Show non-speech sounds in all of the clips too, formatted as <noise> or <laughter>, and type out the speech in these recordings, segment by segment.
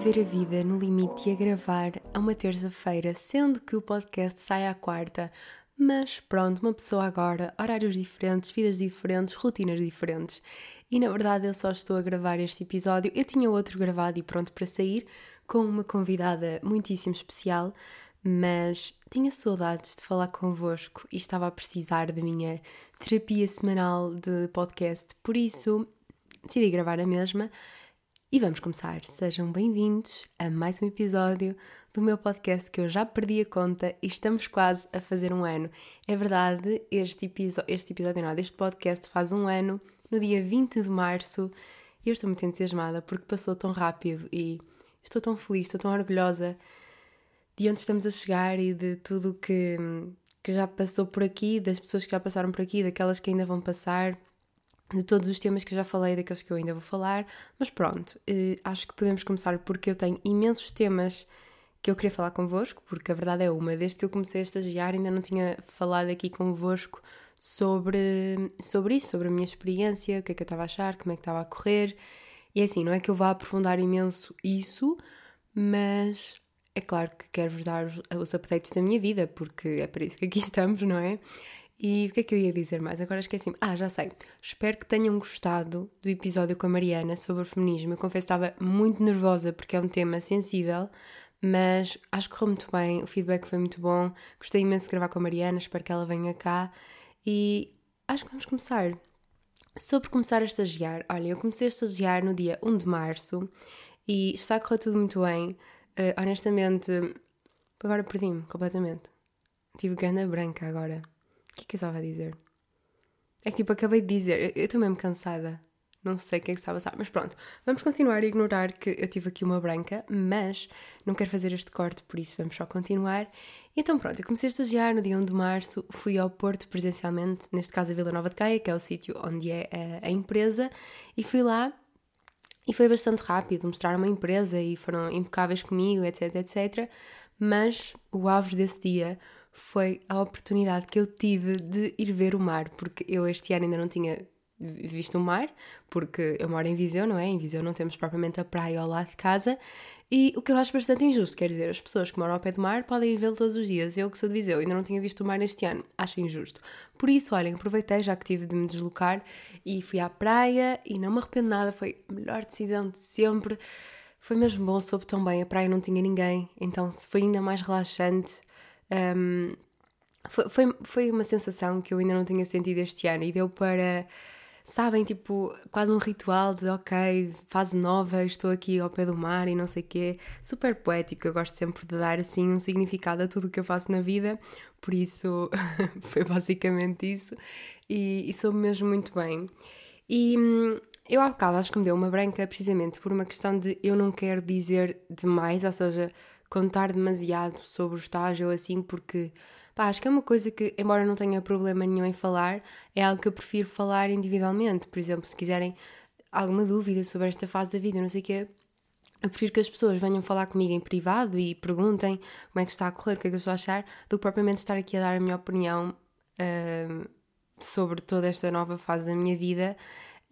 viver a vida no limite e a gravar a uma terça-feira, sendo que o podcast sai à quarta. Mas pronto, uma pessoa agora, horários diferentes, vidas diferentes, rotinas diferentes. E na verdade eu só estou a gravar este episódio. Eu tinha outro gravado e pronto para sair, com uma convidada muitíssimo especial, mas tinha saudades de falar convosco e estava a precisar da minha terapia semanal de podcast, por isso decidi gravar a mesma. E vamos começar. Sejam bem-vindos a mais um episódio do meu podcast que eu já perdi a conta e estamos quase a fazer um ano. É verdade, este, este episódio, não, este podcast faz um ano no dia 20 de março e eu estou muito entusiasmada porque passou tão rápido e estou tão feliz, estou tão orgulhosa de onde estamos a chegar e de tudo que, que já passou por aqui, das pessoas que já passaram por aqui, daquelas que ainda vão passar de todos os temas que eu já falei, daqueles que eu ainda vou falar, mas pronto, eh, acho que podemos começar porque eu tenho imensos temas que eu queria falar convosco, porque a verdade é uma, desde que eu comecei a estagiar ainda não tinha falado aqui convosco sobre, sobre isso, sobre a minha experiência, o que é que eu estava a achar, como é que estava a correr, e é assim, não é que eu vá aprofundar imenso isso, mas é claro que quero-vos dar os, os updates da minha vida, porque é para isso que aqui <laughs> estamos, não é? E o que é que eu ia dizer mais? Agora esqueci-me. Ah, já sei. Espero que tenham gostado do episódio com a Mariana sobre o feminismo. Eu confesso que estava muito nervosa porque é um tema sensível, mas acho que correu muito bem. O feedback foi muito bom. Gostei imenso de gravar com a Mariana. Espero que ela venha cá. E acho que vamos começar. Sobre começar a estagiar. Olha, eu comecei a estagiar no dia 1 de março e está a correr tudo muito bem. Uh, honestamente, agora perdi-me completamente. Tive grana branca agora. O que é que eu estava a dizer? É que tipo, acabei de dizer, eu estou mesmo cansada. Não sei o que é que estava a passar, mas pronto. Vamos continuar a ignorar que eu tive aqui uma branca, mas não quero fazer este corte, por isso vamos só continuar. Então pronto, eu comecei a estagiar no dia 1 de março, fui ao Porto presencialmente, neste caso a Vila Nova de Caia, que é o sítio onde é a, empresa, e fui lá e foi bastante rápido, mostrar uma empresa e foram impecáveis comigo, etc, etc. Mas o alvo desse dia foi a oportunidade que eu tive de ir ver o mar, porque eu este ano ainda não tinha visto o mar, porque eu moro em Viseu, não é? Em Viseu não temos propriamente a praia ao lado de casa, e o que eu acho bastante injusto, quer dizer, as pessoas que moram ao pé do mar podem vê-lo todos os dias. Eu que sou de Viseu ainda não tinha visto o mar este ano, acho injusto. Por isso, olhem, aproveitei já que tive de me deslocar e fui à praia e não me arrependo nada, foi a melhor decisão de sempre. Foi mesmo bom, soube tão bem, a praia não tinha ninguém, então foi ainda mais relaxante. Um, foi, foi, foi uma sensação que eu ainda não tinha sentido este ano e deu para, sabem, tipo, quase um ritual de ok, fase nova, estou aqui ao pé do mar e não sei o quê. Super poético, eu gosto sempre de dar assim um significado a tudo o que eu faço na vida, por isso <laughs> foi basicamente isso e, e soube mesmo muito bem. E hum, eu há bocado acho que me deu uma branca precisamente por uma questão de eu não quero dizer demais, ou seja, contar demasiado sobre o estágio ou assim, porque pá, acho que é uma coisa que, embora não tenha problema nenhum em falar, é algo que eu prefiro falar individualmente. Por exemplo, se quiserem alguma dúvida sobre esta fase da vida, não sei o quê, eu prefiro que as pessoas venham falar comigo em privado e perguntem como é que está a correr, o que é que eu estou a achar, do que propriamente estar aqui a dar a minha opinião uh, sobre toda esta nova fase da minha vida.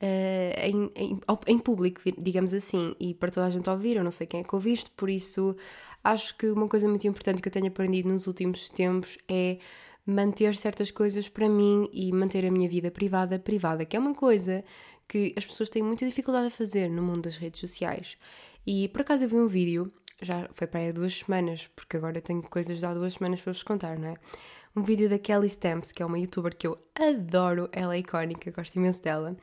Uh, em, em, em, público, digamos assim, e para toda a gente ouvir, eu não sei quem é que ouviste, por isso acho que uma coisa muito importante que eu tenho aprendido nos últimos tempos é manter certas coisas para mim e manter a minha vida privada privada, que é uma coisa que as pessoas têm muita dificuldade a fazer no mundo das redes sociais. E por acaso eu vi um vídeo, já foi para aí há duas semanas, porque agora tenho coisas de há duas semanas para vos contar, não é? Um vídeo da Kelly Stamps, que é uma youtuber que eu adoro, ela é icónica, gosto imenso dela.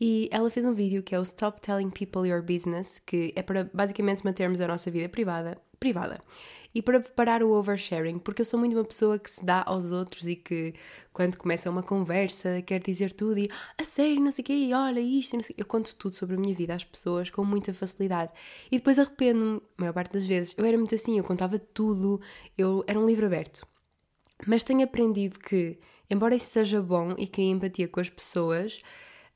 E ela fez um vídeo que é o Stop Telling People Your Business, que é para basicamente mantermos a nossa vida privada privada. E para preparar o oversharing, porque eu sou muito uma pessoa que se dá aos outros e que quando começa uma conversa quer dizer tudo e a sério, não sei o quê, olha isto, não sei Eu conto tudo sobre a minha vida às pessoas com muita facilidade. E depois arrependo-me, a maior parte das vezes. Eu era muito assim, eu contava tudo, eu era um livro aberto. Mas tenho aprendido que, embora isso seja bom e crie empatia com as pessoas,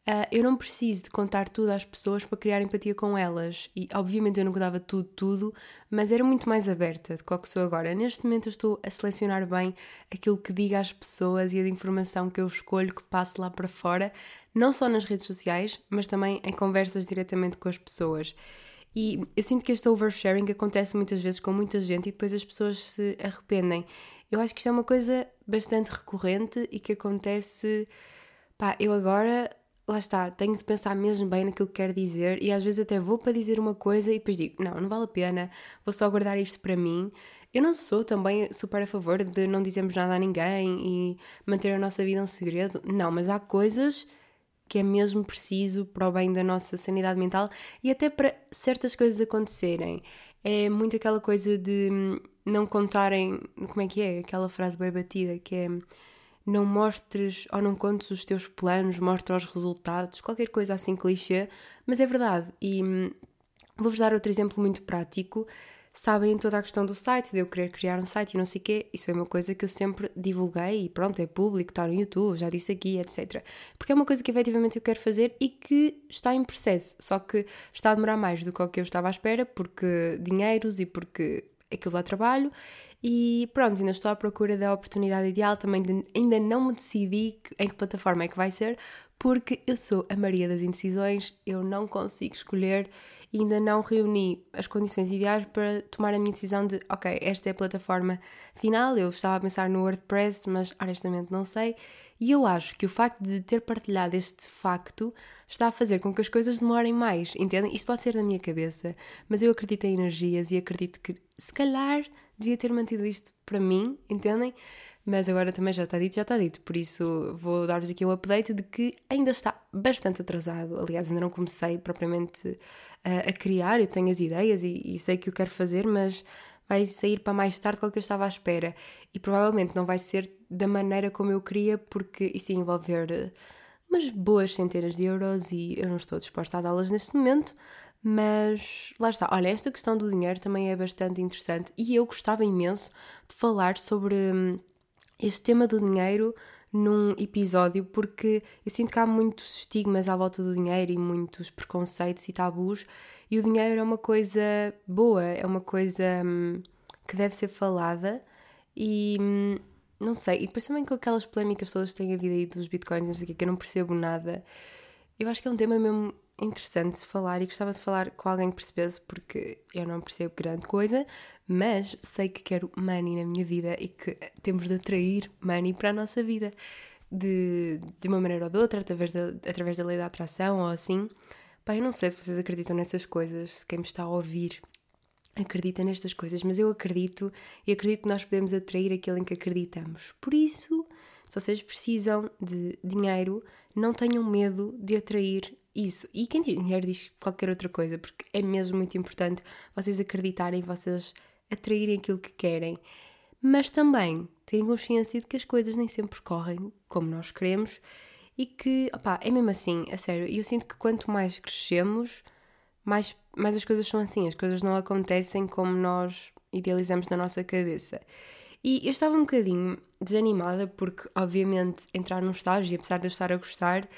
Uh, eu não preciso de contar tudo às pessoas para criar empatia com elas. E obviamente eu não contava tudo, tudo, mas era muito mais aberta do que sou agora. Neste momento eu estou a selecionar bem aquilo que digo às pessoas e a informação que eu escolho que passe lá para fora, não só nas redes sociais, mas também em conversas diretamente com as pessoas. E eu sinto que este oversharing acontece muitas vezes com muita gente e depois as pessoas se arrependem. Eu acho que isto é uma coisa bastante recorrente e que acontece. Pá, eu agora, lá está, tenho de pensar mesmo bem naquilo que quero dizer e às vezes até vou para dizer uma coisa e depois digo: não, não vale a pena, vou só guardar isto para mim. Eu não sou também super a favor de não dizermos nada a ninguém e manter a nossa vida um segredo. Não, mas há coisas que é mesmo preciso para o bem da nossa sanidade mental e até para certas coisas acontecerem. É muito aquela coisa de não contarem. Como é que é? Aquela frase bem batida que é. Não mostres ou não contes os teus planos, mostra os resultados, qualquer coisa assim clichê, mas é verdade. E hum, vou-vos dar outro exemplo muito prático sabem toda a questão do site, de eu querer criar um site e não sei o quê. Isso é uma coisa que eu sempre divulguei e pronto, é público, está no YouTube, já disse aqui, etc. Porque é uma coisa que efetivamente eu quero fazer e que está em processo, só que está a demorar mais do que o que eu estava à espera, porque dinheiros e porque aquilo dá trabalho. E pronto, ainda estou à procura da oportunidade ideal, também ainda não me decidi em que plataforma é que vai ser, porque eu sou a Maria das Indecisões, eu não consigo escolher e ainda não reuni as condições ideais para tomar a minha decisão de, ok, esta é a plataforma final. Eu estava a pensar no WordPress, mas honestamente não sei. E eu acho que o facto de ter partilhado este facto está a fazer com que as coisas demorem mais, entendem? Isto pode ser da minha cabeça, mas eu acredito em energias e acredito que se calhar devia ter mantido isto para mim, entendem? Mas agora também já está dito, já está dito. Por isso vou dar-vos aqui um update de que ainda está bastante atrasado. Aliás, ainda não comecei propriamente a, a criar. Eu tenho as ideias e, e, sei que o quero fazer, mas vai sair para mais tarde do que eu estava à espera. E provavelmente não vai ser da maneira como eu queria, porque isso ia envolver eh, umas boas centenas de euros e eu não estou disposta a dá-las neste momento. Mas lá está, olha, esta questão do dinheiro também é bastante interessante e eu gostava imenso de falar sobre hum, este tema do dinheiro num episódio, porque eu sinto que há muitos estigmas à volta do dinheiro e muitos preconceitos e tabus, e o dinheiro é uma coisa boa, é uma coisa hum, que deve ser falada e hum, não sei, e depois também com aquelas polémicas todas que têm havido aí dos bitcoins, não sei o que, que eu não percebo nada. Eu acho que é um tema mesmo interessante se falar e gostava de falar com alguém que percebesse, porque eu não percebo grande coisa, mas sei que quero money na minha vida e que temos de atrair money para a nossa vida de, de uma maneira ou de outra, através da, através da lei da atração ou assim. Pá, eu não sei se vocês acreditam nessas coisas, se quem me está a ouvir acredita nestas coisas, mas eu acredito e acredito que nós podemos atrair aquilo em que acreditamos. Por isso, se vocês precisam de dinheiro, não tenham medo de atrair isso. E quem diz dinheiro diz qualquer outra coisa, porque é mesmo muito importante vocês acreditarem, vocês atraírem aquilo que querem, mas também terem consciência de que as coisas nem sempre correm como nós queremos e que, opá, é mesmo assim, a sério. E eu sinto que quanto mais crescemos, mais, mais as coisas são assim, as coisas não acontecem como nós idealizamos na nossa cabeça. E eu estava um bocadinho desanimada porque, obviamente, entrar num estágio, apesar de eu estar a gostar,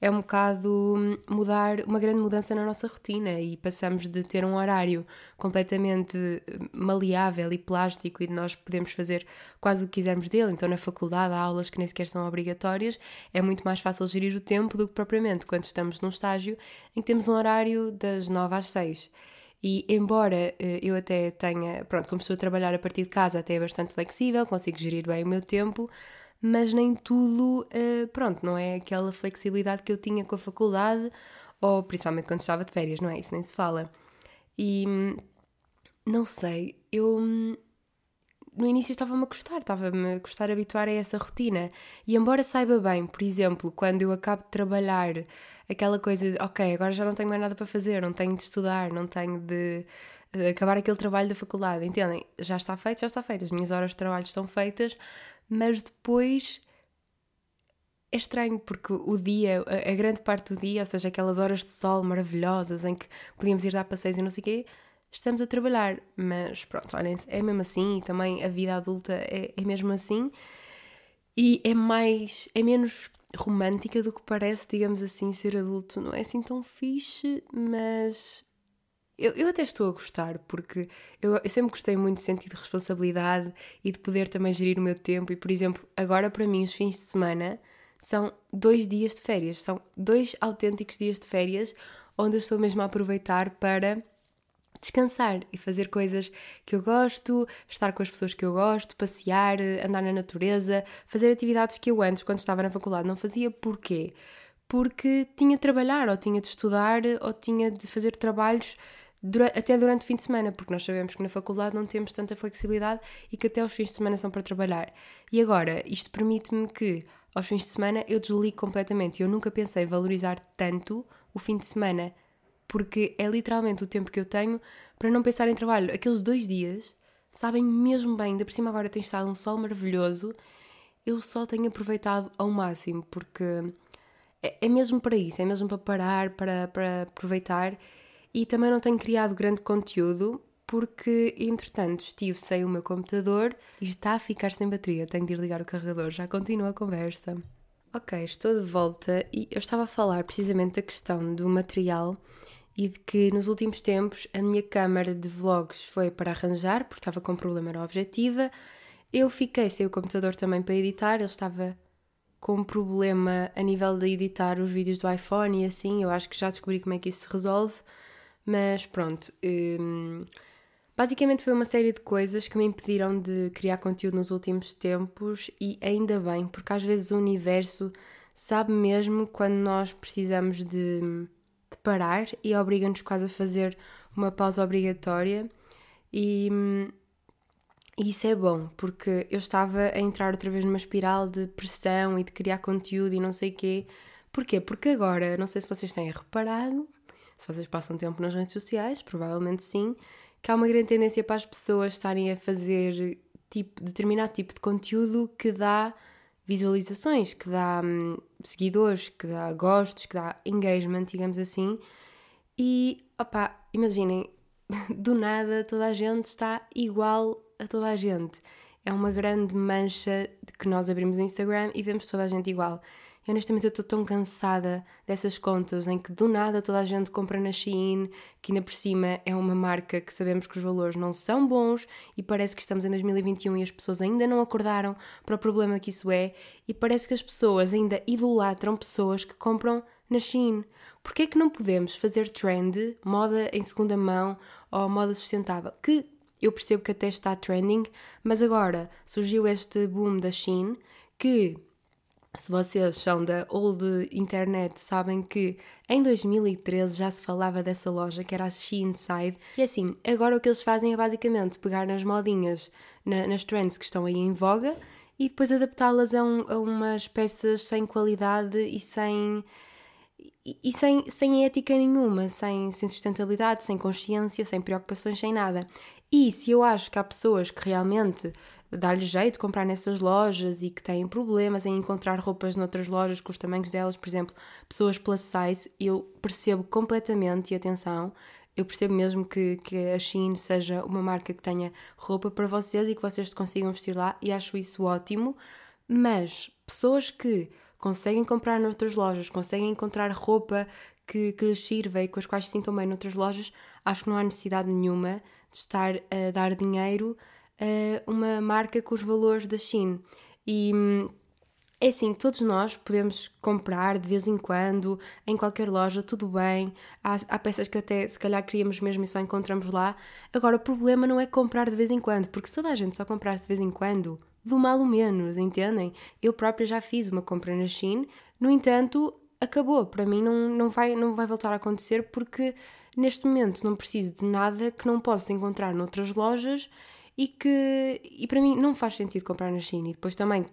é um bocado hum, mudar, uma grande mudança na nossa rotina e passamos de ter um horário completamente hum, maleável e plástico e de nós podemos fazer quase o que quisermos dele. Então, na faculdade, há aulas que nem sequer são obrigatórias, é muito mais fácil gerir o tempo do que propriamente quando estamos num estágio em que temos um horário das 9 às 6. E embora eh, eu até tenha, pronto, como estou a trabalhar a partir de casa, até é bastante flexível, consigo gerir bem o meu tempo, mas nem tudo, uh, pronto, não é aquela flexibilidade que eu tinha com a faculdade, ou principalmente quando estava de férias, não é? Isso nem se fala. E não sei, eu no início estava-me a gostar, estava-me a gostar habituar a essa rotina. E embora saiba bem, por exemplo, quando eu acabo de trabalhar, aquela coisa de, ok, agora já não tenho mais nada para fazer, não tenho de estudar, não tenho de acabar aquele trabalho da faculdade, entendem? Já está feito, já está feito, as minhas horas de trabalho estão feitas, mas depois é estranho porque o dia, a, grande parte do dia, ou seja, aquelas horas de sol maravilhosas em que podíamos ir dar passeios e não sei o quê, estamos a trabalhar. Mas pronto, olhem, é mesmo assim e também a vida adulta é, é mesmo assim e é mais, é menos romântica do que parece, digamos assim, ser adulto. Não é assim tão fixe, mas eu, eu até estou a gostar, porque eu, eu sempre gostei muito do sentido de responsabilidade e de poder também gerir o meu tempo. E, por exemplo, agora para mim, os fins de semana são dois dias de férias, são dois autênticos dias de férias onde eu estou mesmo a aproveitar para descansar e fazer coisas que eu gosto, estar com as pessoas que eu gosto, passear, andar na natureza, fazer atividades que eu antes, quando estava na faculdade, não fazia. Porquê? Porque tinha de trabalhar, ou tinha de estudar, ou tinha de fazer trabalhos até durante o fim de semana, porque nós sabemos que na faculdade não temos tanta flexibilidade e que até os fins de semana são para trabalhar. E agora, isto permite-me que aos fins de semana eu desligo completamente. Eu nunca pensei valorizar tanto o fim de semana, porque é literalmente o tempo que eu tenho para não pensar em trabalho. Aqueles dois dias sabem mesmo bem, ainda por cima agora tem estado um sol maravilhoso, eu só tenho aproveitado ao máximo, porque é, é mesmo para isso, é mesmo para parar, para, para aproveitar e também não tenho criado grande conteúdo porque, entretanto, estive sem o meu computador e está a ficar sem bateria. Tenho de ir ligar o carregador. Já continua a conversa. Ok, estou de volta e eu estava a falar precisamente da questão do material e de que nos últimos tempos a minha câmara de vlogs foi para arranjar porque estava com problema na objetiva. Eu fiquei sem o computador também para editar, ele estava com problema a nível de editar os vídeos do iPhone e assim, eu acho que já descobri como é que isso se resolve. Mas pronto, hum, basicamente foi uma série de coisas que me impediram de criar conteúdo nos últimos tempos e ainda bem, porque às vezes o universo sabe mesmo quando nós precisamos de, de parar e obriga-nos quase a fazer uma pausa obrigatória e, hum, e isso é bom, porque eu estava a entrar outra vez numa espiral de pressão e de criar conteúdo e não sei o quê. Porquê? Porque agora, não sei se vocês têm reparado, se vocês passam tempo nas redes sociais, provavelmente sim, que há uma grande tendência para as pessoas estarem a fazer tipo, determinado tipo de conteúdo que dá visualizações, que dá hum, seguidores, que dá gostos, que dá engagement, digamos assim. E, opá, imaginem, <laughs> do nada toda a gente está igual a toda a gente. É uma grande mancha que nós abrimos o Instagram e vemos toda a gente igual. E honestamente eu estou tão cansada dessas contas em que do nada toda a gente compra na Shein, que ainda por cima é uma marca que sabemos que os valores não são bons e parece que estamos em 2021 e as pessoas ainda não acordaram para o problema que isso é e parece que as pessoas ainda idolatram pessoas que compram na Shein. Porquê é que não podemos fazer trend, moda em segunda mão ou moda sustentável? Que eu percebo que até está trending, mas agora surgiu este boom da Shein que se vocês são da old internet, sabem que em 2013 já se falava dessa loja que era a She Inside. E assim, agora o que eles fazem é basicamente pegar nas modinhas, na, nas trends que estão aí em voga e depois adaptá-las a, um, a, umas peças sem qualidade e sem. E, e sem, sem ética nenhuma, sem, sem sustentabilidade, sem consciência, sem preocupações, sem nada. E se eu acho que há pessoas que realmente dá-lhe jeito de comprar nessas lojas e que têm problemas em encontrar roupas noutras lojas com os tamanhos delas, por exemplo, pessoas plus size, eu percebo completamente, e atenção, eu percebo mesmo que, que a Shein seja uma marca que tenha roupa para vocês e que vocês consigam vestir lá e acho isso ótimo, mas pessoas que conseguem comprar noutras lojas, conseguem encontrar roupa que, que lhes sirva e com as quais se sintam bem noutras lojas, acho que não há necessidade nenhuma de estar a dar dinheiro uma marca com os valores da Shein. E hum, é assim, todos nós podemos comprar de vez em quando, em qualquer loja, tudo bem. Há, há, peças que até se calhar queríamos mesmo e só encontramos lá. Agora, o problema não é comprar de vez em quando, porque se toda a gente só comprasse de vez em quando, do mal o menos, entendem? Eu própria já fiz uma compra na Shein, no entanto, acabou. Para mim não, não, vai, não vai voltar a acontecer porque neste momento não preciso de nada que não possa encontrar noutras lojas e que e para mim não faz sentido comprar na China. E depois também,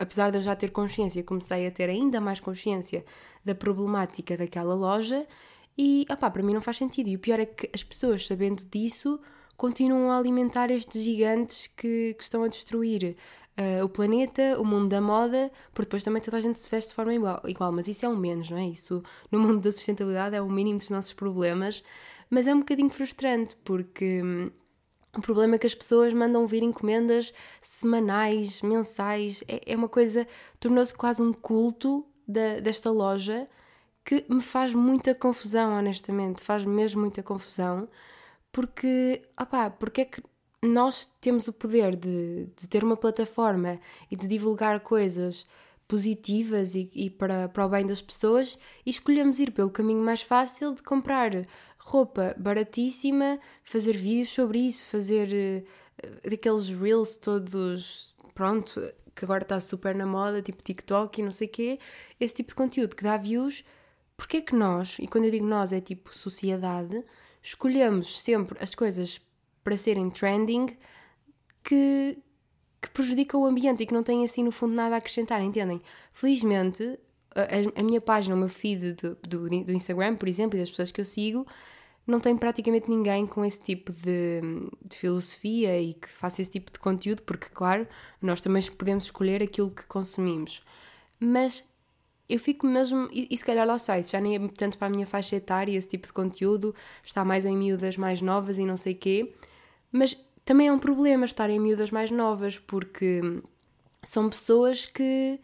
apesar de eu já ter consciência, comecei a ter ainda mais consciência da problemática daquela loja e opá, para mim não faz sentido. E o pior é que as pessoas, sabendo disso, continuam a alimentar estes gigantes que, que estão a destruir uh, o planeta, o mundo da moda, porque depois também toda a gente se veste de forma igual, igual, mas isso é o menos, não é? Isso no mundo da sustentabilidade é o mínimo dos nossos problemas, mas é um bocadinho frustrante porque hum, o problema é que as pessoas mandam vir encomendas semanais, mensais, é, é uma coisa, tornou-se quase um culto da, desta loja que me faz muita confusão, honestamente, faz mesmo muita confusão, porque, opá, porque é que nós temos o poder de, de ter uma plataforma e de divulgar coisas positivas e, e, para, para o bem das pessoas e escolhemos ir pelo caminho mais fácil de comprar roupa baratíssima, fazer vídeos sobre isso, fazer uh, daqueles reels todos, pronto, que agora está super na moda, tipo TikTok e não sei o quê, esse tipo de conteúdo que dá views, porque é que nós, e quando eu digo nós é tipo sociedade, escolhemos sempre as coisas para serem trending que, que prejudicam o ambiente e que não têm assim no fundo nada a acrescentar, entendem? Felizmente, a, a minha página, o meu feed do, do, do Instagram, por exemplo, e das pessoas que eu sigo, não tem praticamente ninguém com esse tipo de, de, filosofia e que faça esse tipo de conteúdo, porque, claro, nós também podemos escolher aquilo que consumimos. Mas eu fico mesmo. E, e se calhar lá sai, já nem é tanto para a minha faixa etária esse tipo de conteúdo, está mais em miúdas mais novas e não sei quê. Mas também é um problema estar em miúdas mais novas, porque são pessoas que.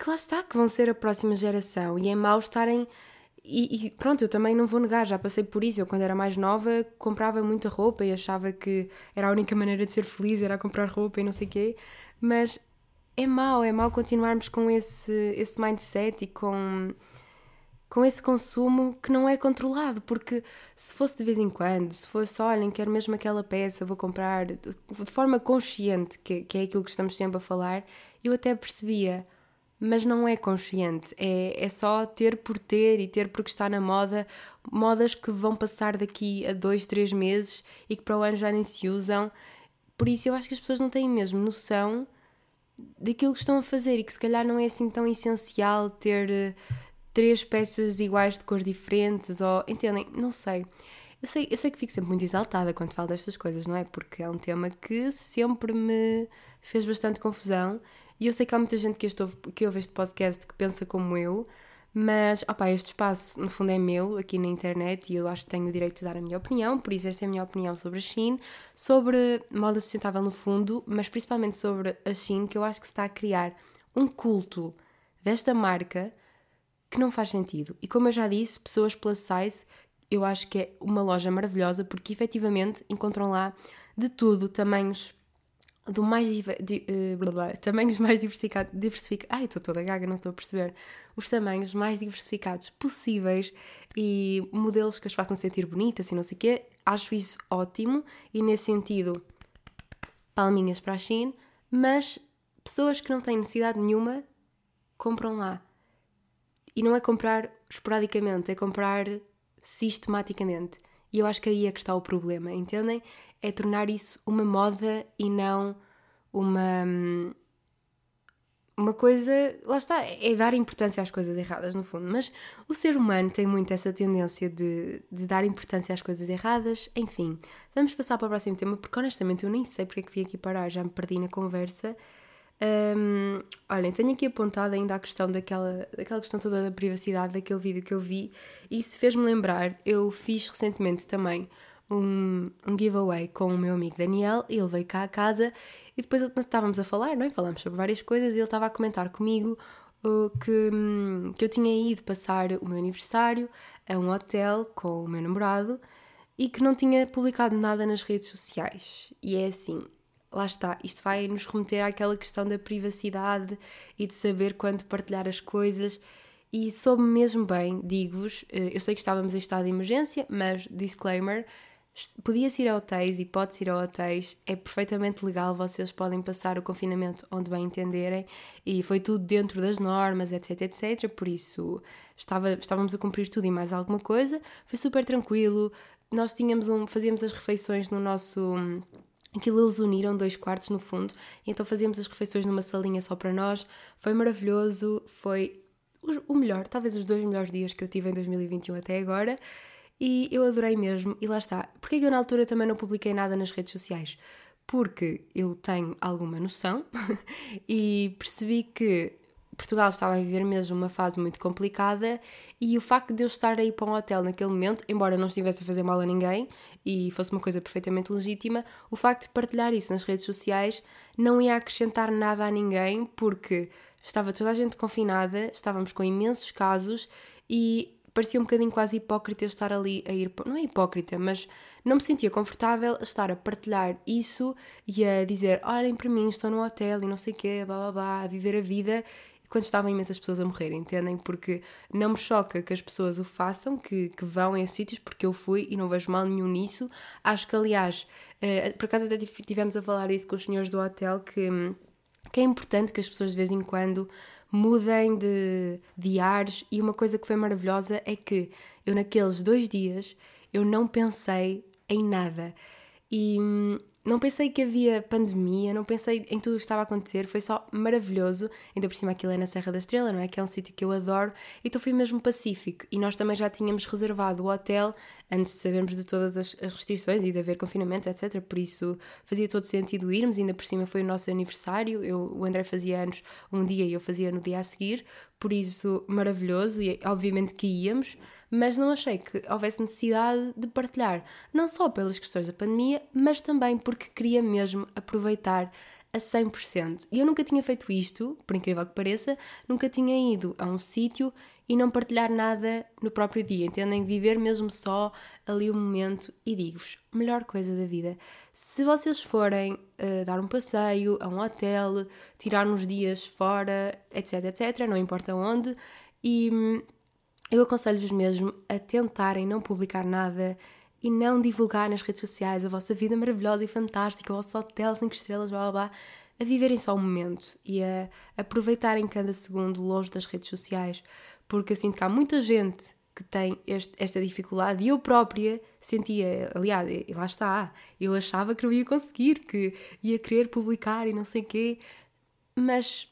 Que lá está, que vão ser a próxima geração e é mau estarem e, e, pronto, eu também não vou negar, já passei por isso. Eu, quando era mais nova, comprava muita roupa e achava que era a única maneira de ser feliz, era comprar roupa e não sei o quê. Mas é mau, é mau continuarmos com esse, esse mindset e com, com esse consumo que não é controlado. Porque se fosse de vez em quando, se fosse, olhem, quero mesmo aquela peça, vou comprar de forma consciente, que, que é aquilo que estamos sempre a falar, eu até percebia mas não é consciente, é, é só ter por ter e ter porque está na moda, modas que vão passar daqui a dois, três meses e que para o ano já nem se usam. Por isso eu acho que as pessoas não têm mesmo noção daquilo que estão a fazer e que se calhar não é assim tão essencial ter uh, três peças iguais de cores diferentes ou entendem? Não sei. Eu sei, eu sei que fico sempre muito exaltada quando falo destas coisas, não é? Porque é um tema que sempre me fez bastante confusão e eu sei que há muita gente que, estou, que ouve este podcast que pensa como eu, mas opa, este espaço no fundo é meu aqui na internet e eu acho que tenho o direito de dar a minha opinião, por isso esta é a minha opinião sobre a Shein, sobre moda sustentável no fundo, mas principalmente sobre a Shein, que eu acho que está a criar um culto desta marca que não faz sentido. E como eu já disse, pessoas plus size, eu acho que é uma loja maravilhosa porque efetivamente encontram lá de tudo, tamanhos do mais di, uh, blá, blá, tamanhos mais diversificados, diversific, ai, estou toda gaga, não estou a perceber, os tamanhos mais diversificados possíveis e modelos que as façam sentir bonitas e não sei o quê, acho isso ótimo e nesse sentido, palminhas para a Shein, mas pessoas que não têm necessidade nenhuma compram lá. E não é comprar esporadicamente, é comprar sistematicamente. E eu acho que aí é que está o problema, entendem? É tornar isso uma moda e não uma. Uma coisa. Lá está, é dar importância às coisas erradas, no fundo. Mas o ser humano tem muito essa tendência de, de dar importância às coisas erradas. Enfim, vamos passar para o próximo tema, porque honestamente eu nem sei porque é que vim aqui parar, já me perdi na conversa. Um, olhem, tenho aqui apontado ainda a questão daquela, daquela questão toda da privacidade, daquele vídeo que eu vi, e isso fez-me lembrar, eu fiz recentemente também um, um giveaway com o meu amigo Daniel, ele veio cá a casa e depois estávamos a falar, não é? Falamos sobre várias coisas e ele estava a comentar comigo uh, que, um, que eu tinha ido passar o meu aniversário a um hotel com o meu namorado e que não tinha publicado nada nas redes sociais. E é assim, lá está, isto vai nos remeter àquela questão da privacidade e de saber quando partilhar as coisas. E soube mesmo bem, digo-vos, eh, eu sei que estávamos em estado de emergência, mas disclaimer, podia-se ir a hotéis e pode-se ir a hotéis, é perfeitamente legal, vocês podem passar o confinamento onde bem entenderem e foi tudo dentro das normas, etc, etc, por isso estava, estávamos a cumprir tudo e mais alguma coisa, foi super tranquilo, nós tínhamos um, fazíamos as refeições no nosso Aquilo eles uniram dois quartos no fundo, e então fazíamos as refeições numa salinha só para nós. Foi maravilhoso, foi o melhor, talvez os dois melhores dias que eu tive em 2021 até agora. E eu adorei mesmo, e lá está. Porquê que eu na altura também não publiquei nada nas redes sociais? Porque eu tenho alguma noção <laughs> e percebi que Portugal estava a viver mesmo uma fase muito complicada e o facto de eu estar aí para um hotel naquele momento, embora não estivesse a fazer mal a ninguém e fosse uma coisa perfeitamente legítima, o facto de partilhar isso nas redes sociais não ia acrescentar nada a ninguém porque estava toda a gente confinada, estávamos com imensos casos e parecia um bocadinho quase hipócrita eu estar ali a ir. Não é hipócrita, mas não me sentia confortável a estar a partilhar isso e a dizer: olhem para mim, estou no hotel e não sei o quê, blá blá blá, a viver a vida quando estavam imensas pessoas a morrer, entendem? Porque não me choca que as pessoas o façam, que, que vão a esses sítios, porque eu fui e não vejo mal nenhum nisso. Acho que, aliás, uh, por acaso até tivemos a falar isso com os senhores do hotel, que, que é importante que as pessoas de vez em quando mudem de, de ares. E uma coisa que foi maravilhosa é que eu, naqueles dois dias, eu não pensei em nada. E hum, não pensei que havia pandemia, não pensei em tudo o que estava a acontecer, foi só maravilhoso. Ainda por cima aquilo é na Serra da Estrela, não é? Que é um sítio que eu adoro, então foi mesmo pacífico. E nós também já tínhamos reservado o hotel antes de sabermos de todas as restrições e de haver confinamento, etc. Por isso fazia todo sentido irmos, ainda por cima foi o nosso aniversário. Eu, o André fazia anos um dia e eu fazia no dia a seguir, por isso maravilhoso e obviamente que íamos mas não achei que houvesse necessidade de partilhar, não só pelas questões da pandemia, mas também porque queria mesmo aproveitar a 100%. E eu nunca tinha feito isto, por incrível que pareça, nunca tinha ido a um sítio e não partilhar nada no próprio dia, entendem? Viver mesmo só ali o momento e digo-vos, melhor coisa da vida. Se vocês forem uh, dar um passeio a um hotel, tirar uns dias fora, etc, etc, não importa onde, e hum, eu aconselho-vos mesmo a tentarem não publicar nada e não divulgar nas redes sociais a vossa vida maravilhosa e fantástica, o vosso hotel 5 estrelas, blá blá blá, a viverem só o momento e a aproveitarem cada segundo longe das redes sociais, porque eu sinto que há muita gente que tem este, esta dificuldade e eu própria sentia, aliás, e lá está, eu achava que não ia conseguir, que ia querer publicar e não sei o quê, mas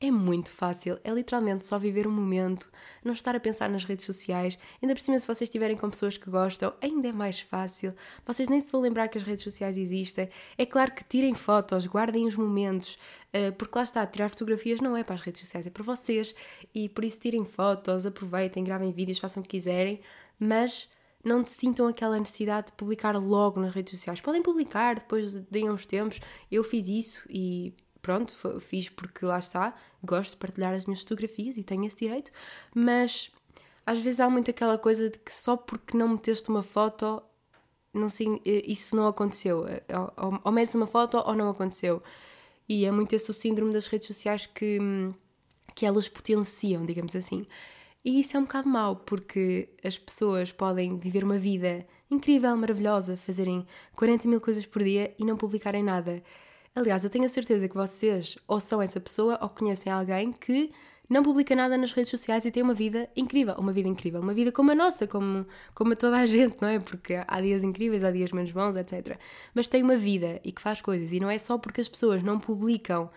é muito fácil, é literalmente só viver um momento, não estar a pensar nas redes sociais. Ainda por cima, se vocês estiverem com pessoas que gostam, ainda é mais fácil. Vocês nem se vão lembrar que as redes sociais existem. É claro que tirem fotos, guardem os momentos, eh, porque lá está, tirar fotografias não é para as redes sociais, é para vocês. E por isso tirem fotos, aproveitem, gravem vídeos, façam o que quiserem, mas não sintam aquela necessidade de publicar logo nas redes sociais. Podem publicar depois de uns tempos. Eu fiz isso e pronto, fiz porque lá está, gosto de partilhar as minhas fotografias e tenho esse direito, mas às vezes há muito aquela coisa de que só porque não meteste uma foto, não sei, isso não aconteceu. Eh, ou, ou metes uma foto ou não aconteceu. E é muito esse o síndrome das redes sociais que, que elas potenciam, digamos assim. E isso é um bocado mau, porque as pessoas podem viver uma vida incrível, maravilhosa, fazerem 40 mil coisas por dia e não publicarem nada. Aliás, eu tenho a certeza que vocês ou são essa pessoa ou conhecem alguém que não publica nada nas redes sociais e tem uma vida incrível. Uma vida incrível. Uma vida como a nossa, como, como a toda a <laughs> gente, não é? Porque há dias incríveis, há dias menos bons, etc. Mas tem uma vida e que faz coisas. E não é só porque as pessoas não publicam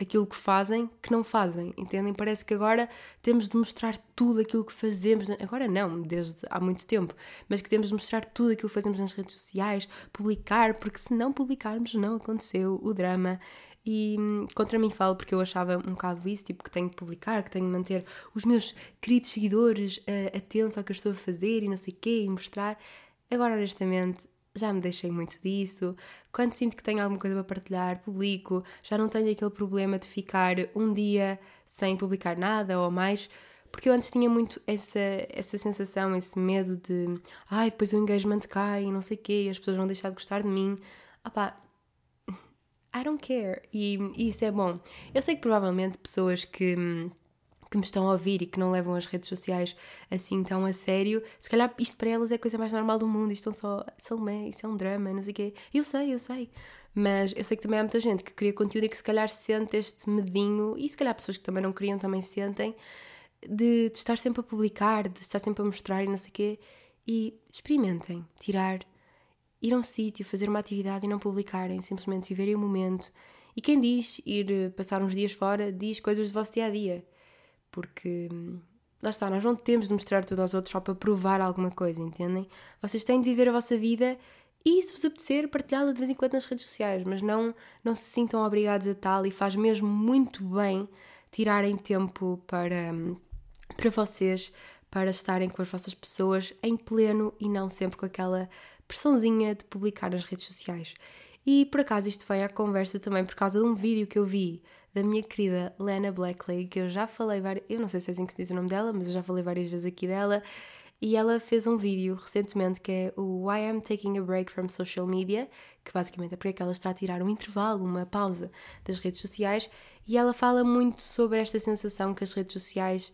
aquilo que fazem que não fazem, entendem? Parece que agora temos de mostrar tudo aquilo que fazemos, agora não, desde há muito tempo, mas que temos de mostrar tudo aquilo que fazemos nas redes sociais, publicar, porque se não publicarmos não aconteceu o drama. E hum, contra mim falo porque eu achava um bocado isso, tipo que tenho de publicar, que tenho de manter os meus queridos seguidores uh, atentos ao que eu estou a fazer e não sei o quê, e mostrar. Agora, honestamente, já me deixei muito disso. Quando sinto que tenho alguma coisa para partilhar, publico. Já não tenho aquele problema de ficar um dia sem publicar nada ou mais. Porque eu antes tinha muito essa, essa sensação, esse medo de ai, depois o engagement cai e não sei o quê, e as pessoas vão deixar de gostar de mim. Ah pá, <laughs> I don't care. E, e isso é bom. Eu sei que provavelmente pessoas que hum, que me estão a ouvir e que não levam as redes sociais assim tão a sério, se calhar isto para elas é a coisa mais normal do mundo, isto são só Salomé, isso é um drama, não sei o quê. Eu sei, eu sei. Mas eu sei que também há muita gente que cria conteúdo e que se calhar sente este medinho, e se calhar pessoas que também não queriam também sentem, de, de estar sempre a publicar, de estar sempre a mostrar e não sei o quê. E experimentem tirar, ir a um sítio, fazer uma atividade e não publicarem, simplesmente viverem o momento. E quem diz ir eh, passar uns dias fora, diz coisas do vosso dia a dia porque lá está, nós não temos de mostrar tudo aos outros só para provar alguma coisa, entendem? Vocês têm de viver a vossa vida e, se vos apetecer, partilhá-la de vez em quando nas redes sociais, mas não, não se sintam obrigados a tal e faz mesmo muito bem tirarem tempo para, para vocês, para estarem com as vossas pessoas em pleno e não sempre com aquela pressãozinha de publicar nas redes sociais. E por acaso isto veio à conversa também por causa de um vídeo que eu vi da minha querida Lena Blackley, que eu já falei várias. Eu não sei se é assim que se diz o nome dela, mas eu já falei várias vezes aqui dela. E ela fez um vídeo recentemente que é o Why I'm Taking a Break from Social Media, que basicamente é porque ela está a tirar um intervalo, uma pausa das redes sociais, e ela fala muito sobre esta sensação que as redes sociais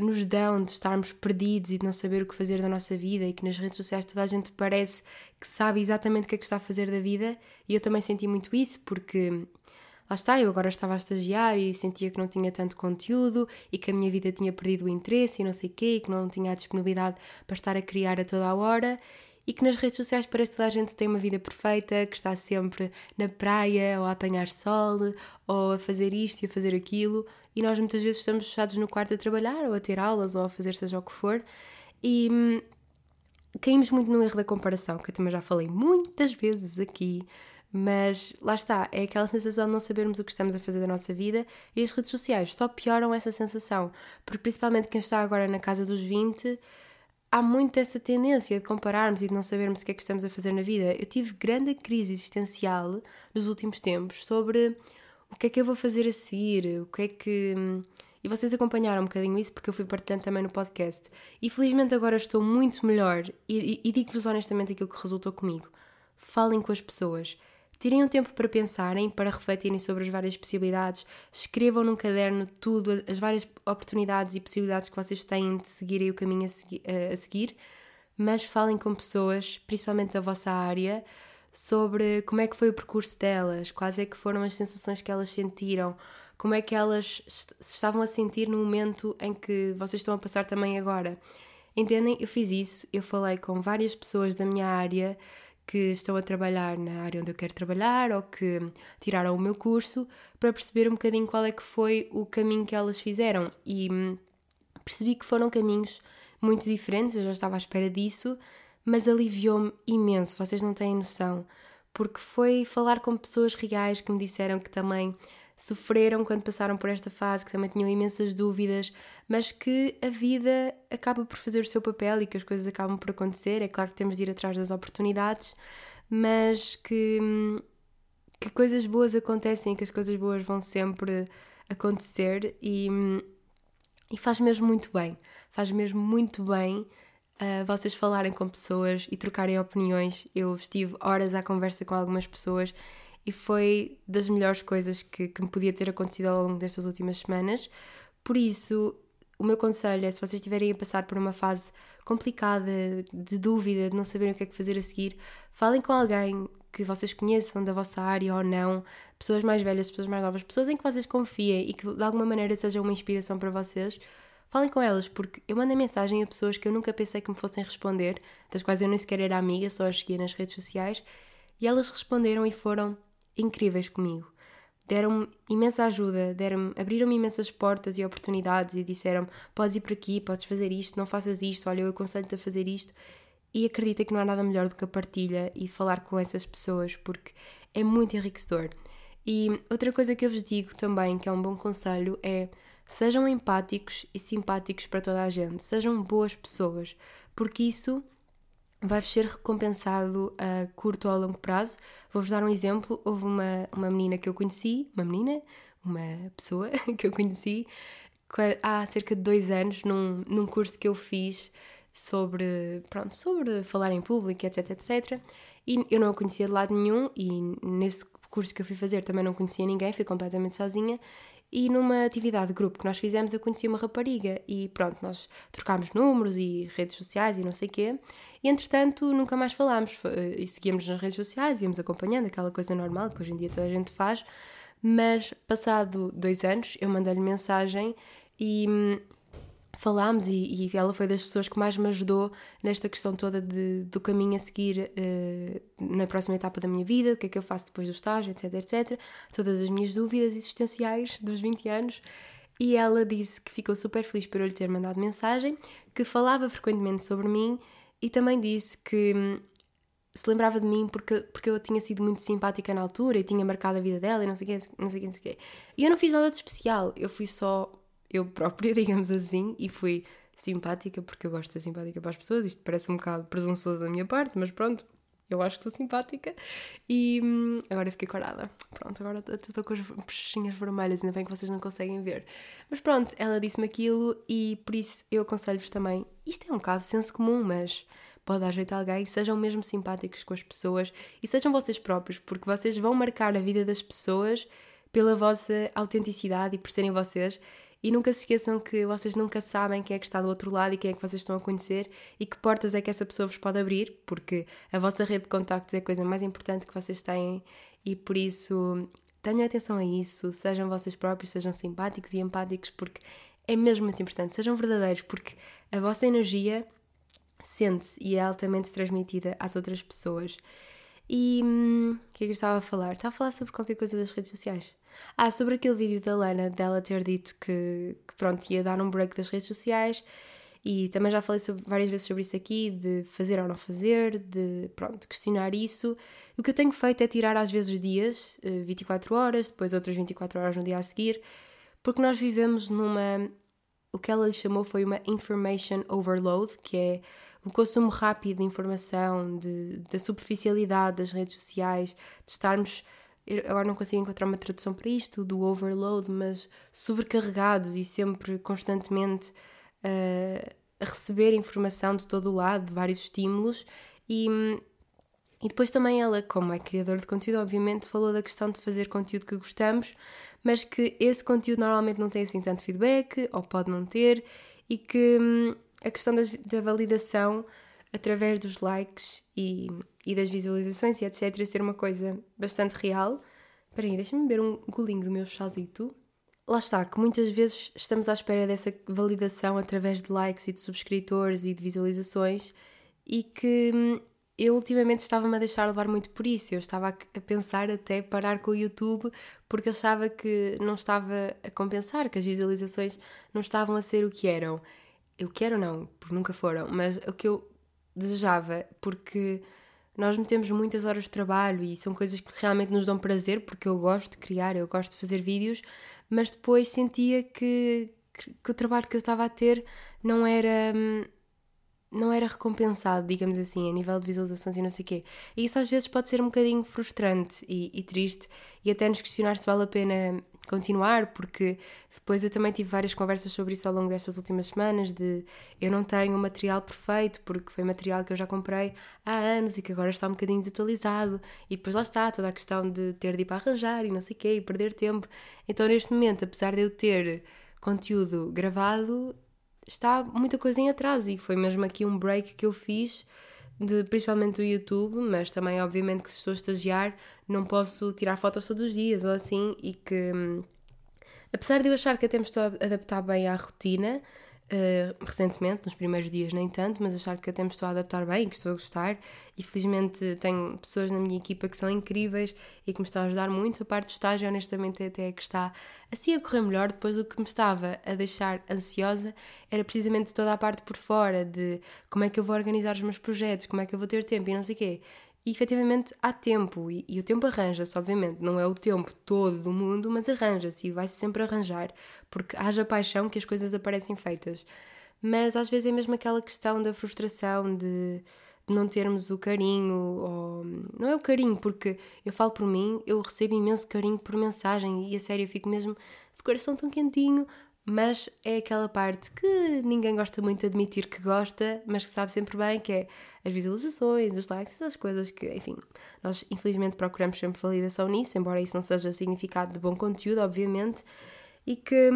nos dão de estarmos perdidos e de não saber o que fazer da nossa vida e que nas redes sociais toda a gente parece que sabe exatamente o que é que está a fazer da vida e eu também senti muito isso porque lá está, eu agora estava a estagiar e sentia que não tinha tanto conteúdo e que a minha vida tinha perdido o interesse e não sei o quê, e que não tinha a disponibilidade para estar a criar a toda a hora. E que nas redes sociais parece que toda a gente tem uma vida perfeita, que está sempre na praia ou a apanhar sol ou a fazer isto e a fazer aquilo. E nós muitas vezes estamos fechados no quarto a trabalhar ou a ter aulas ou a fazer seja o que for. E hum, caímos muito no erro da comparação, que eu também já falei muitas vezes aqui, mas lá está, é aquela sensação de não sabermos o que estamos a fazer da nossa vida e as redes sociais só pioram essa sensação, porque principalmente quem está agora na casa dos 20 há muito essa tendência de compararmos e de não sabermos o que é que estamos a fazer na vida. Eu tive grande crise existencial nos últimos tempos sobre o que é que eu vou fazer a seguir, o que é que. E vocês acompanharam um bocadinho isso porque eu fui partilhando também no podcast. E felizmente agora estou muito melhor e, e, e digo-vos honestamente aquilo que resultou comigo. Falem com as pessoas. Tirem um tempo para pensarem, para refletirem sobre as várias possibilidades. Escrevam num caderno tudo, as várias oportunidades e possibilidades que vocês têm de seguirem o caminho a, segui a seguir. Mas falem com pessoas, principalmente da vossa área, sobre como é que foi o percurso delas, quais é que foram as sensações que elas sentiram, como é que elas se estavam a sentir no momento em que vocês estão a passar também agora. Entendem? Eu fiz isso, eu falei com várias pessoas da minha área que estão a trabalhar na área onde eu quero trabalhar ou que tiraram o meu curso para perceber um bocadinho qual é que foi o caminho que elas fizeram. E hum, percebi que foram caminhos muito diferentes, eu já estava à espera disso, mas aliviou-me imenso, vocês não têm noção, porque foi falar com pessoas reais que me disseram que também sofreram quando passaram por esta fase, que também tinham imensas dúvidas, mas que a vida acaba por fazer o seu papel e que as coisas acabam por acontecer. É claro que temos de ir atrás das oportunidades, mas que, que coisas boas acontecem, que as coisas boas vão sempre acontecer e, e faz mesmo muito bem. Faz mesmo muito bem uh, vocês falarem com pessoas e trocarem opiniões. Eu estive horas à conversa com algumas pessoas e foi das melhores coisas que, que me podia ter acontecido ao longo destas últimas semanas. Por isso, o meu conselho é: se vocês estiverem a passar por uma fase complicada, de dúvida, de não saberem o que é que fazer a seguir, falem com alguém que vocês conheçam da vossa área ou não, pessoas mais velhas, pessoas mais novas, pessoas em que vocês confiem e que de alguma maneira sejam uma inspiração para vocês Falem com elas, porque eu mandei mensagem a pessoas que eu nunca pensei que me fossem responder, das quais eu nem sequer era amiga, só as seguia nas redes sociais, e elas responderam e foram incríveis comigo. Deram-me imensa ajuda, deram abriram-me imensas portas e oportunidades e disseram: podes ir por aqui, podes fazer isto, não faças isto, olha, eu aconselho-te a fazer isto. E acredita que não há nada melhor do que a partilha e falar com essas pessoas, porque é muito enriquecedor. E outra coisa que eu vos digo também, que é um bom conselho, é Sejam empáticos e simpáticos para toda a gente, sejam boas pessoas, porque isso vai-vos ser recompensado a curto ou a longo prazo. Vou-vos dar um exemplo: houve uma, uma menina que eu conheci, uma menina, uma pessoa <laughs> que eu conheci há cerca de dois anos, num, num curso que eu fiz sobre, pronto, sobre falar em público, etc, etc. E eu não a conhecia de lado nenhum e nesse curso que eu fui fazer também não conhecia ninguém, fui completamente sozinha e numa atividade de grupo que nós fizemos, eu conheci uma rapariga e pronto, nós trocámos números e redes sociais e não sei quê. E entretanto, nunca mais falámos. E seguíamos nas redes sociais, íamos acompanhando aquela coisa normal que hoje em dia toda a gente faz. Mas, passado dois anos, eu mandei-lhe mensagem e hum, falámos e, e, ela foi das pessoas que mais me ajudou nesta questão toda de, do caminho a seguir uh, na próxima etapa da minha vida, o que é que eu faço depois do estágio, etc, etc. Todas as minhas dúvidas existenciais <laughs> dos 20 anos. E ela disse que ficou super feliz por eu lhe ter mandado mensagem, que falava frequentemente sobre mim e também disse que hum, se lembrava de mim porque, porque eu tinha sido muito simpática na altura e tinha marcado a vida dela e não sei o quê, não sei o quê, não sei o quê. E eu não fiz nada de especial, eu fui só eu própria, <laughs> digamos assim, e fui simpática, porque eu gosto de ser simpática para as pessoas. Isto parece um bocado presunçoso da minha parte, mas pronto, eu acho que sou simpática. E hum, agora fiquei corada. Pronto, agora estou com as bochechinhas vermelhas, ainda bem que vocês não conseguem ver. Mas pronto, ela disse-me aquilo e por isso eu aconselho-vos também. Isto é um bocado de senso comum, mas pode dar jeito a alguém. Sejam mesmo simpáticos com as pessoas e sejam vocês próprios, porque vocês vão marcar a vida das pessoas pela vossa autenticidade e por serem vocês. E nunca se esqueçam que vocês nunca sabem quem é que está do outro lado e quem é que vocês estão a conhecer e que portas é que essa pessoa vos pode abrir, porque a vossa rede de contactos é a coisa mais importante que vocês têm e por isso tenham atenção a isso, sejam vocês próprios, sejam simpáticos e empáticos, porque é mesmo muito importante, sejam verdadeiros, porque a vossa energia sente-se e é altamente transmitida às outras pessoas. E hum, o que é que eu estava a falar? Estava a falar sobre qualquer coisa das redes sociais. Ah, sobre aquele vídeo da Lana, dela ter dito que, que pronto, ia dar um break das redes sociais e também já falei sobre, várias vezes sobre isso aqui, de fazer ou não fazer, de, pronto, questionar isso. O que eu tenho feito é tirar às vezes dias, 24 eh, horas, depois outras 24 horas no dia a seguir, porque nós vivemos numa, o que ela lhe chamou foi uma information overload, que é o consumo rápido de informação, de, da superficialidade das redes sociais, de estarmos agora não consigo encontrar uma tradução para isto, do overload, mas sobrecarregados e sempre constantemente uh, a receber informação de todo o lado, vários estímulos. E, e depois também ela, como é criadora de conteúdo, obviamente falou da questão de fazer conteúdo que gostamos, mas que esse conteúdo normalmente não tem assim tanto feedback, ou pode não ter, e que hum, a questão da, da validação através dos likes e, e das visualizações e etc. ser uma coisa bastante real. Espera aí, deixa-me beber um golinho do meu chazito. Lá está, que muitas vezes estamos à espera dessa validação através de likes e de subscritores e de visualizações e que hum, eu ultimamente estava-me a deixar levar muito por isso. Eu estava a pensar até parar com o YouTube porque achava que não estava a compensar, que as visualizações não estavam a ser o que eram. Eu quero não, porque nunca foram, mas o que eu desejava, porque nós metemos muitas horas de trabalho e são coisas que realmente nos dão prazer, porque eu gosto de criar, eu gosto de fazer vídeos, mas depois sentia que, que o trabalho que eu estava a ter não era não era recompensado, digamos assim, a nível de visualizações e não sei o quê. E isso às vezes pode ser um bocadinho frustrante e, e triste e até nos questionar se vale a pena continuar, porque depois eu também tive várias conversas sobre isso ao longo destas últimas semanas, de eu não tenho o material perfeito, porque foi material que eu já comprei há anos e que agora está um bocadinho desatualizado, e depois lá está toda a questão de ter de ir para arranjar e não sei o quê, e perder tempo. Então neste momento, apesar de eu ter conteúdo gravado, está muita coisa em atraso, e foi mesmo aqui um break que eu fiz de, principalmente do YouTube, mas também obviamente que se estou a estagiar não posso tirar fotos todos os dias ou assim e que hum, apesar de eu achar que até me estou a adaptar bem à rotina, Uh, recentemente, nos primeiros dias nem tanto, mas achar que até me estou a adaptar bem, que estou a gostar e felizmente tenho pessoas na minha equipa que são incríveis e que me estão a ajudar muito. A parte do estágio, honestamente, até é que está assim a correr melhor. Depois, o que me estava a deixar ansiosa era precisamente toda a parte por fora de como é que eu vou organizar os meus projetos, como é que eu vou ter tempo e não sei o quê. E efetivamente há tempo, e, e o tempo arranja-se, obviamente. Não é o tempo todo do mundo, mas arranja-se e vai-se sempre arranjar, porque haja paixão que as coisas aparecem feitas. Mas às vezes é mesmo aquela questão da frustração de, de não termos o carinho, ou. Não é o carinho, porque eu falo por mim, eu recebo imenso carinho por mensagem e a sério eu fico mesmo de coração tão quentinho mas é aquela parte que ninguém gosta muito de admitir que gosta, mas que sabe sempre bem que é as visualizações, os likes, essas coisas que, enfim, nós infelizmente procuramos sempre validação nisso, embora isso não seja significado de bom conteúdo, obviamente, e que,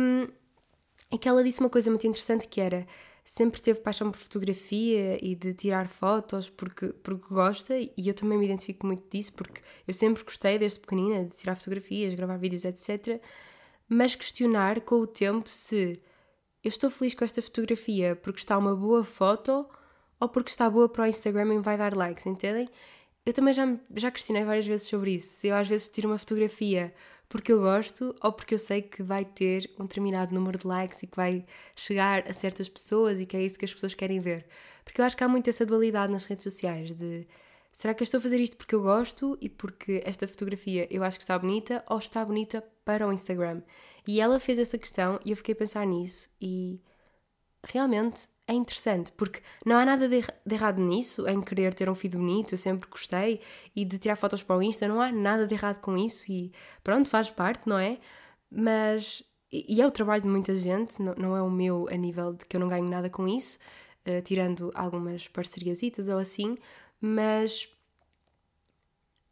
e que ela disse uma coisa muito interessante que era sempre teve paixão por fotografia e de tirar fotos porque, porque gosta, e eu também me identifico muito disso, porque eu sempre gostei desde pequenina de tirar fotografias, gravar vídeos, etc., mas questionar com o tempo se eu estou feliz com esta fotografia porque está uma boa foto ou porque está boa para o Instagram e vai dar likes, entendem? Eu também já, já questionei várias vezes sobre isso. Se eu às vezes tiro uma fotografia porque eu gosto ou porque eu sei que vai ter um determinado número de likes e que vai chegar a certas pessoas e que é isso que as pessoas querem ver. Porque eu acho que há muito essa dualidade nas redes sociais de será que eu estou a fazer isto porque eu gosto e porque esta fotografia eu acho que está bonita ou está bonita para o Instagram? E ela fez essa questão e eu fiquei a pensar nisso e realmente é interessante, porque não há nada de, errado nisso, em querer ter um feed bonito, eu sempre gostei, e de tirar fotos para o Insta, não há nada de errado com isso, e pronto, faz parte, não é? Mas, e é o trabalho de muita gente, não, é o meu a nível de que eu não ganho nada com isso, uh, tirando algumas parceriasitas ou assim, mas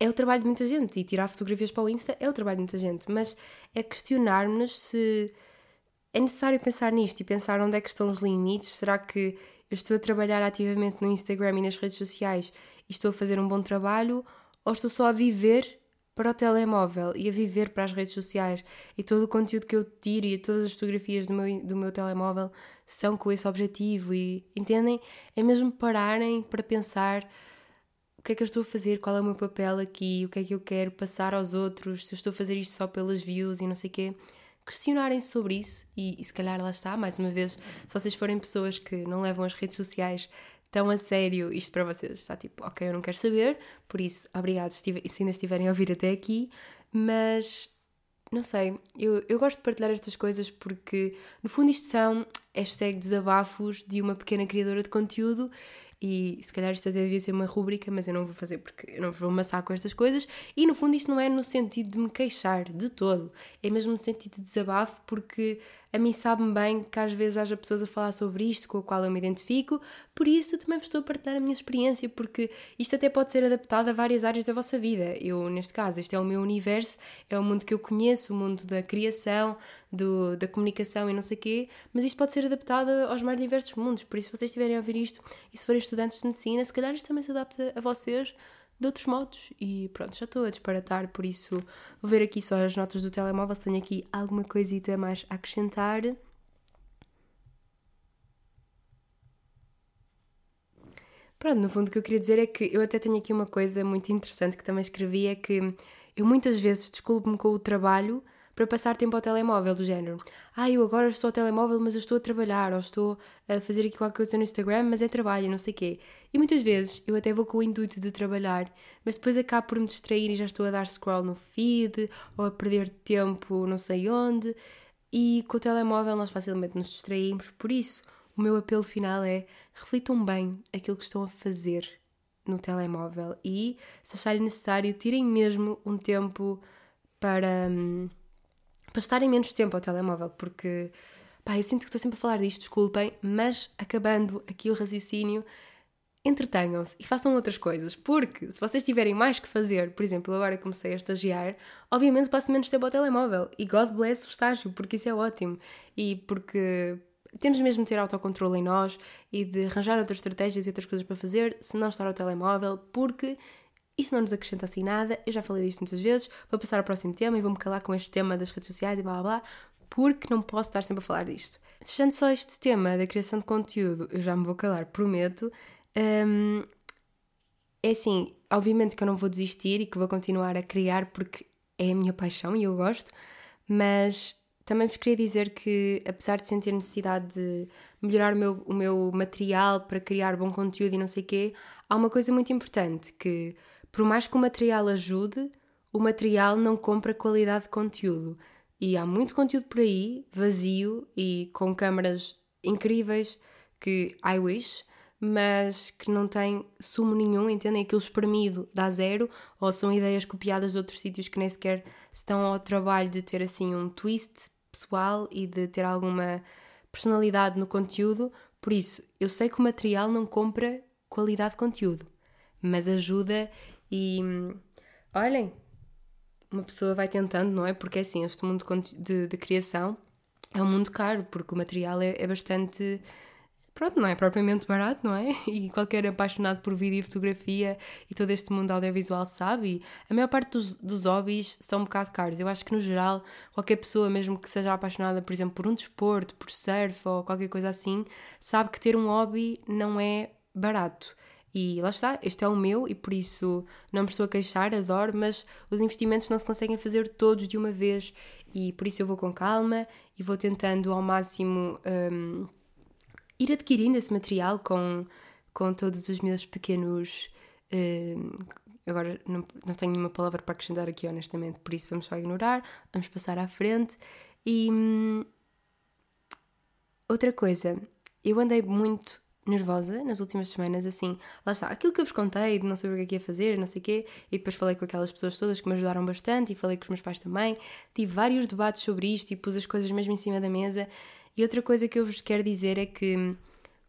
é o trabalho de muita gente, e tirar fotografias para o Insta é o trabalho de muita gente, mas é questionar-nos se é necessário pensar nisto e pensar onde é que estão os limites. Será que eu estou a trabalhar ativamente no Instagram e nas redes sociais e estou a fazer um bom trabalho? Ou estou só a viver para o telemóvel e a viver para as redes sociais? E todo o conteúdo que eu tiro e todas as fotografias do meu, do meu telemóvel são com esse objetivo? E entendem? É mesmo pararem para pensar o que é que eu estou a fazer, qual é o meu papel aqui, o que é que eu quero passar aos outros, se eu estou a fazer isto só pelas views e não sei o quê questionarem sobre isso e, e, se calhar lá está, mais uma vez, se vocês forem pessoas que não levam as redes sociais tão a sério, isto para vocês está tipo, ok, eu não quero saber, por isso, obrigado se, se ainda estiverem a ouvir até aqui, mas não sei, eu, eu gosto de partilhar estas coisas porque no fundo isto são hashtag desabafos de uma pequena criadora de conteúdo e se calhar isto até devia ser uma rúbrica, mas eu não vou fazer porque eu não vou amassar com estas coisas. E no fundo, isto não é no sentido de me queixar de todo, é mesmo no sentido de desabafo, porque a mim sabe-me bem que às vezes haja pessoas a falar sobre isto com a qual eu me identifico, por isso também vos estou a partilhar a minha experiência, porque isto até pode ser adaptado a várias áreas da vossa vida. Eu, neste caso, este é o meu universo, é o mundo que eu conheço, o mundo da criação, do, da comunicação e não sei o quê, mas isto pode ser adaptado aos mais diversos mundos, por isso se vocês estiverem a ouvir isto e se forem estudantes de medicina, se calhar isto também se adapta a vocês de outros modos. E pronto, já estou a disparatar, por isso vou ver aqui só as notas do telemóvel se tenho aqui alguma coisita mais a acrescentar. Pronto, no fundo o que eu queria dizer é que eu até tenho aqui uma coisa muito interessante que também escrevi, é que eu muitas vezes desculpo-me com o trabalho para passar tempo ao telemóvel, do género. Ah, eu agora estou ao telemóvel, mas eu estou a trabalhar, ou estou a fazer aqui qualquer coisa no Instagram, mas é trabalho, não sei o quê. E muitas vezes eu até vou com o intuito de trabalhar, mas depois acabo por me distrair e já estou a dar scroll no feed, ou a perder tempo não sei onde. E com o telemóvel nós facilmente nos distraímos, por isso o meu apelo final é reflitam bem aquilo que estão a fazer no telemóvel e, se acharem necessário, tirem mesmo um tempo para. Hum, para estarem menos tempo ao telemóvel, porque pá, eu sinto que estou sempre a falar disto, desculpem, mas acabando aqui o raciocínio, entretenham-se e façam outras coisas, porque se vocês tiverem mais que fazer, por exemplo, agora comecei a estagiar, obviamente passo menos tempo ao telemóvel e God bless o estágio, porque isso é ótimo e porque temos mesmo de ter autocontrole em nós e de arranjar outras estratégias e outras coisas para fazer se não estar ao telemóvel, porque isto não nos acrescenta assim nada, eu já falei disto muitas vezes, vou passar ao próximo tema e vou-me calar com este tema das redes sociais e blá blá blá, porque não posso estar sempre a falar disto. Fechando só este tema da criação de conteúdo, eu já me vou calar, prometo. Um, é assim, obviamente que eu não vou desistir e que vou continuar a criar porque é a minha paixão e eu gosto, mas também vos queria dizer que, apesar de sentir necessidade de melhorar o meu, o meu material para criar bom conteúdo e não sei o quê, há uma coisa muito importante que por mais que o material ajude, o material não compra qualidade de conteúdo. E há muito conteúdo por aí, vazio e com câmaras incríveis que I wish, mas que não tem sumo nenhum, entendem? Aquilo espremido dá zero, ou são ideias copiadas de outros sítios que nem sequer estão ao trabalho de ter assim um twist pessoal e de ter alguma personalidade no conteúdo. Por isso, eu sei que o material não compra qualidade de conteúdo, mas ajuda e olhem, uma pessoa vai tentando, não é? Porque é assim, este mundo de, de criação é um mundo caro, porque o material é, é, bastante. Pronto, não é propriamente barato, não é? <laughs> E qualquer apaixonado por vídeo e fotografia e todo este mundo audiovisual sabe. A maior parte dos, dos hobbies são um bocado caros. Eu acho que, no geral, qualquer pessoa, mesmo que seja apaixonada, por exemplo, por um desporto, por surf ou qualquer coisa assim, sabe que ter um hobby não é barato. E lá está, este é o meu e por isso não me estou a queixar, adoro, mas os investimentos não se conseguem fazer todos de uma vez e por isso eu vou com calma e vou tentando ao máximo um, ir adquirindo esse material com, com todos os meus pequenos. Um, agora não, não tenho nenhuma palavra para acrescentar aqui, honestamente, por isso vamos só ignorar, vamos passar à frente. E hum, outra coisa, eu andei muito nervosa nas últimas semanas, assim, lá está, aquilo que eu vos contei de não saber o que é que ia fazer, não sei o quê, e depois falei com aquelas pessoas todas que me ajudaram bastante e falei com os meus pais também, tive vários debates sobre isto e pus as coisas mesmo em cima da mesa. E outra coisa que eu vos quero dizer é que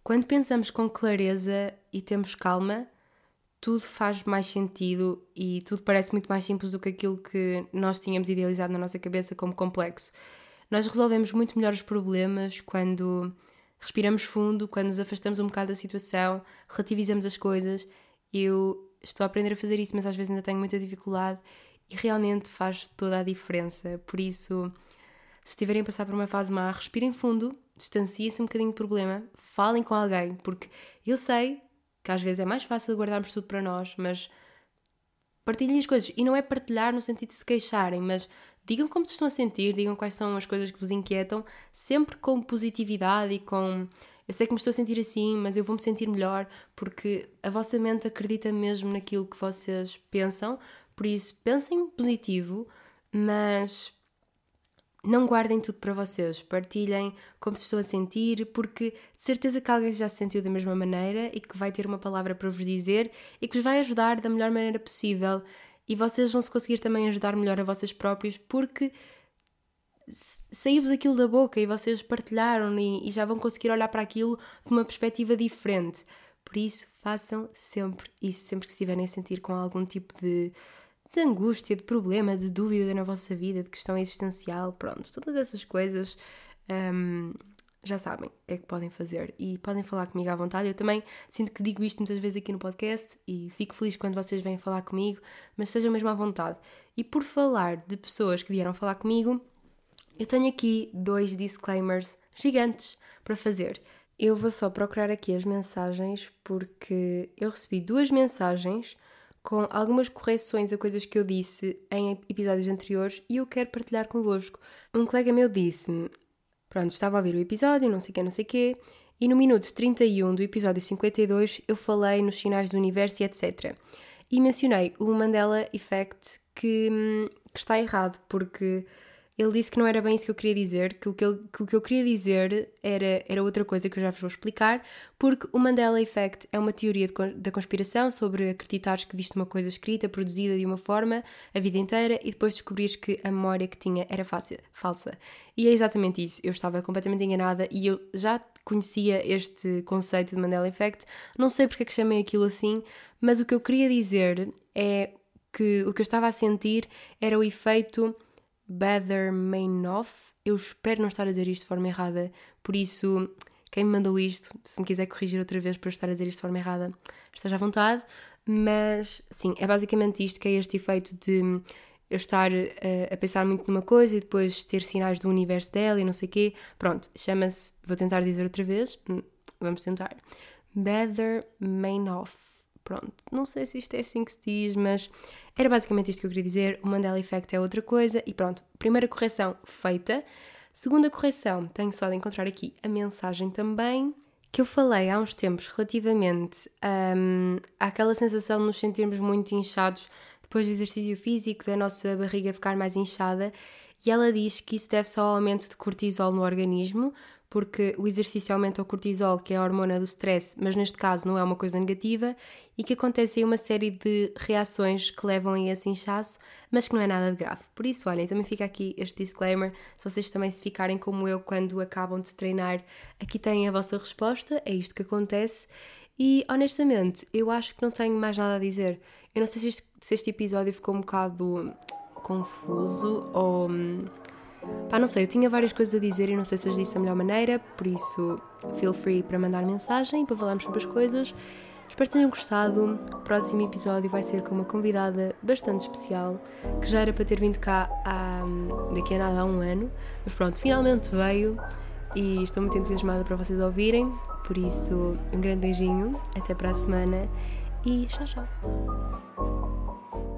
quando pensamos com clareza e temos calma, tudo faz mais sentido e tudo parece muito mais simples do que aquilo que nós tínhamos idealizado na nossa cabeça como complexo. Nós resolvemos muito melhor os problemas quando respiramos fundo, quando nos afastamos um bocado da situação, relativizamos as coisas. Eu estou a aprender a fazer isso, mas às vezes ainda tenho muita dificuldade e realmente faz toda a diferença. Por isso, se estiverem a passar por uma fase má, respirem fundo, distanciem-se um bocadinho do problema, falem com alguém, porque eu sei que às vezes é mais fácil guardarmos tudo para nós, mas partilhem as coisas. E não é partilhar no sentido de se queixarem, mas digam como se estão a sentir, digam quais são as coisas que vos inquietam, sempre com positividade e com. Eu sei que me estou a sentir assim, mas eu vou me sentir melhor porque a vossa mente acredita mesmo naquilo que vocês pensam. Por isso, pensem positivo, mas não guardem tudo para vocês, partilhem como se estão a sentir, porque de certeza que alguém já se sentiu da mesma maneira e que vai ter uma palavra para vos dizer e que vos vai ajudar da melhor maneira possível e vocês vão se conseguir também ajudar melhor a vocês próprios porque saiu-vos aquilo da boca e vocês partilharam e, e já vão conseguir olhar para aquilo de uma perspectiva diferente. Por isso, façam sempre isso, sempre que estiverem a sentir com algum tipo de de angústia, de problema, de dúvida na vossa vida, de questão existencial, pronto, todas essas coisas um, já sabem o que é que podem fazer e podem falar comigo à vontade. Eu também sinto que digo isto muitas vezes aqui no podcast e fico feliz quando vocês vêm falar comigo, mas sejam mesmo à vontade. E por falar de pessoas que vieram falar comigo, eu tenho aqui dois disclaimers gigantes para fazer. Eu vou só procurar aqui as mensagens porque eu recebi duas mensagens com algumas correções a coisas que eu disse em episódios anteriores e eu quero partilhar convosco. Um colega meu disse-me: Pronto, estava a ouvir o episódio, não sei o que, não sei o quê, e no minuto 31 do episódio 52 eu falei nos sinais do universo e etc. E mencionei o Mandela Effect que, hum, que está errado, porque ele disse que não era bem isso que eu queria dizer, que o que, ele, que o que eu queria dizer era, era outra coisa que eu já vos vou explicar, porque o Mandela Effect é uma teoria de, da conspiração sobre acreditares que viste uma coisa escrita, produzida de uma forma a vida inteira e depois descobrires que a memória que tinha era fácil, falsa. E é exatamente isso. Eu estava completamente enganada e eu já conhecia este conceito de Mandela Effect. Não sei porque é que chamei aquilo assim, mas o que eu queria dizer é que o que eu estava a sentir era o efeito Better Mainoff. Eu espero não estar a dizer isto de forma errada, por isso, quem me mandou isto, se me quiser corrigir outra vez para eu estar a dizer isto de forma errada, esteja à vontade. Mas, sim, é basicamente isto que é este efeito de eu estar a, eh, a pensar muito numa coisa e depois ter sinais do universo dela e não sei o quê. Pronto, chama-se, vou tentar dizer outra vez, hum, vamos tentar. Better Mainoff. Pronto, não sei se isto é assim que se diz, mas era basicamente isto que eu queria dizer. O Mandela Effect é outra coisa e pronto. Primeira correção feita. Segunda correção, tenho só de encontrar aqui a mensagem também que eu falei há uns tempos relativamente um, àquela sensação de nos sentirmos muito inchados depois do exercício físico, da nossa barriga ficar mais inchada, e ela diz que isso deve-se ao aumento de cortisol no organismo, porque o exercício aumenta o cortisol, que é a hormona do stress, mas neste caso não é uma coisa negativa, e que acontece aí uma série de reações que levam a esse inchaço, mas que não é nada de grave. Por isso, olhem, também fica aqui este disclaimer, se vocês também se ficarem como eu quando acabam de treinar, aqui têm a vossa resposta, é isto que acontece. E honestamente, eu acho que não tenho mais nada a dizer. Eu não sei se este, se este episódio ficou um bocado confuso ou hum, Pá, não sei, eu tinha várias coisas a dizer e não sei se as disse da melhor maneira, por isso feel free para mandar mensagem para falarmos sobre as coisas. Espero que tenham gostado. O próximo episódio vai ser com uma convidada bastante especial, que já era para ter vindo cá há, daqui a nada há um ano, mas pronto, finalmente veio e estou muito entusiasmada para vocês ouvirem. Por isso, um grande beijinho, até para a semana e tchau, tchau.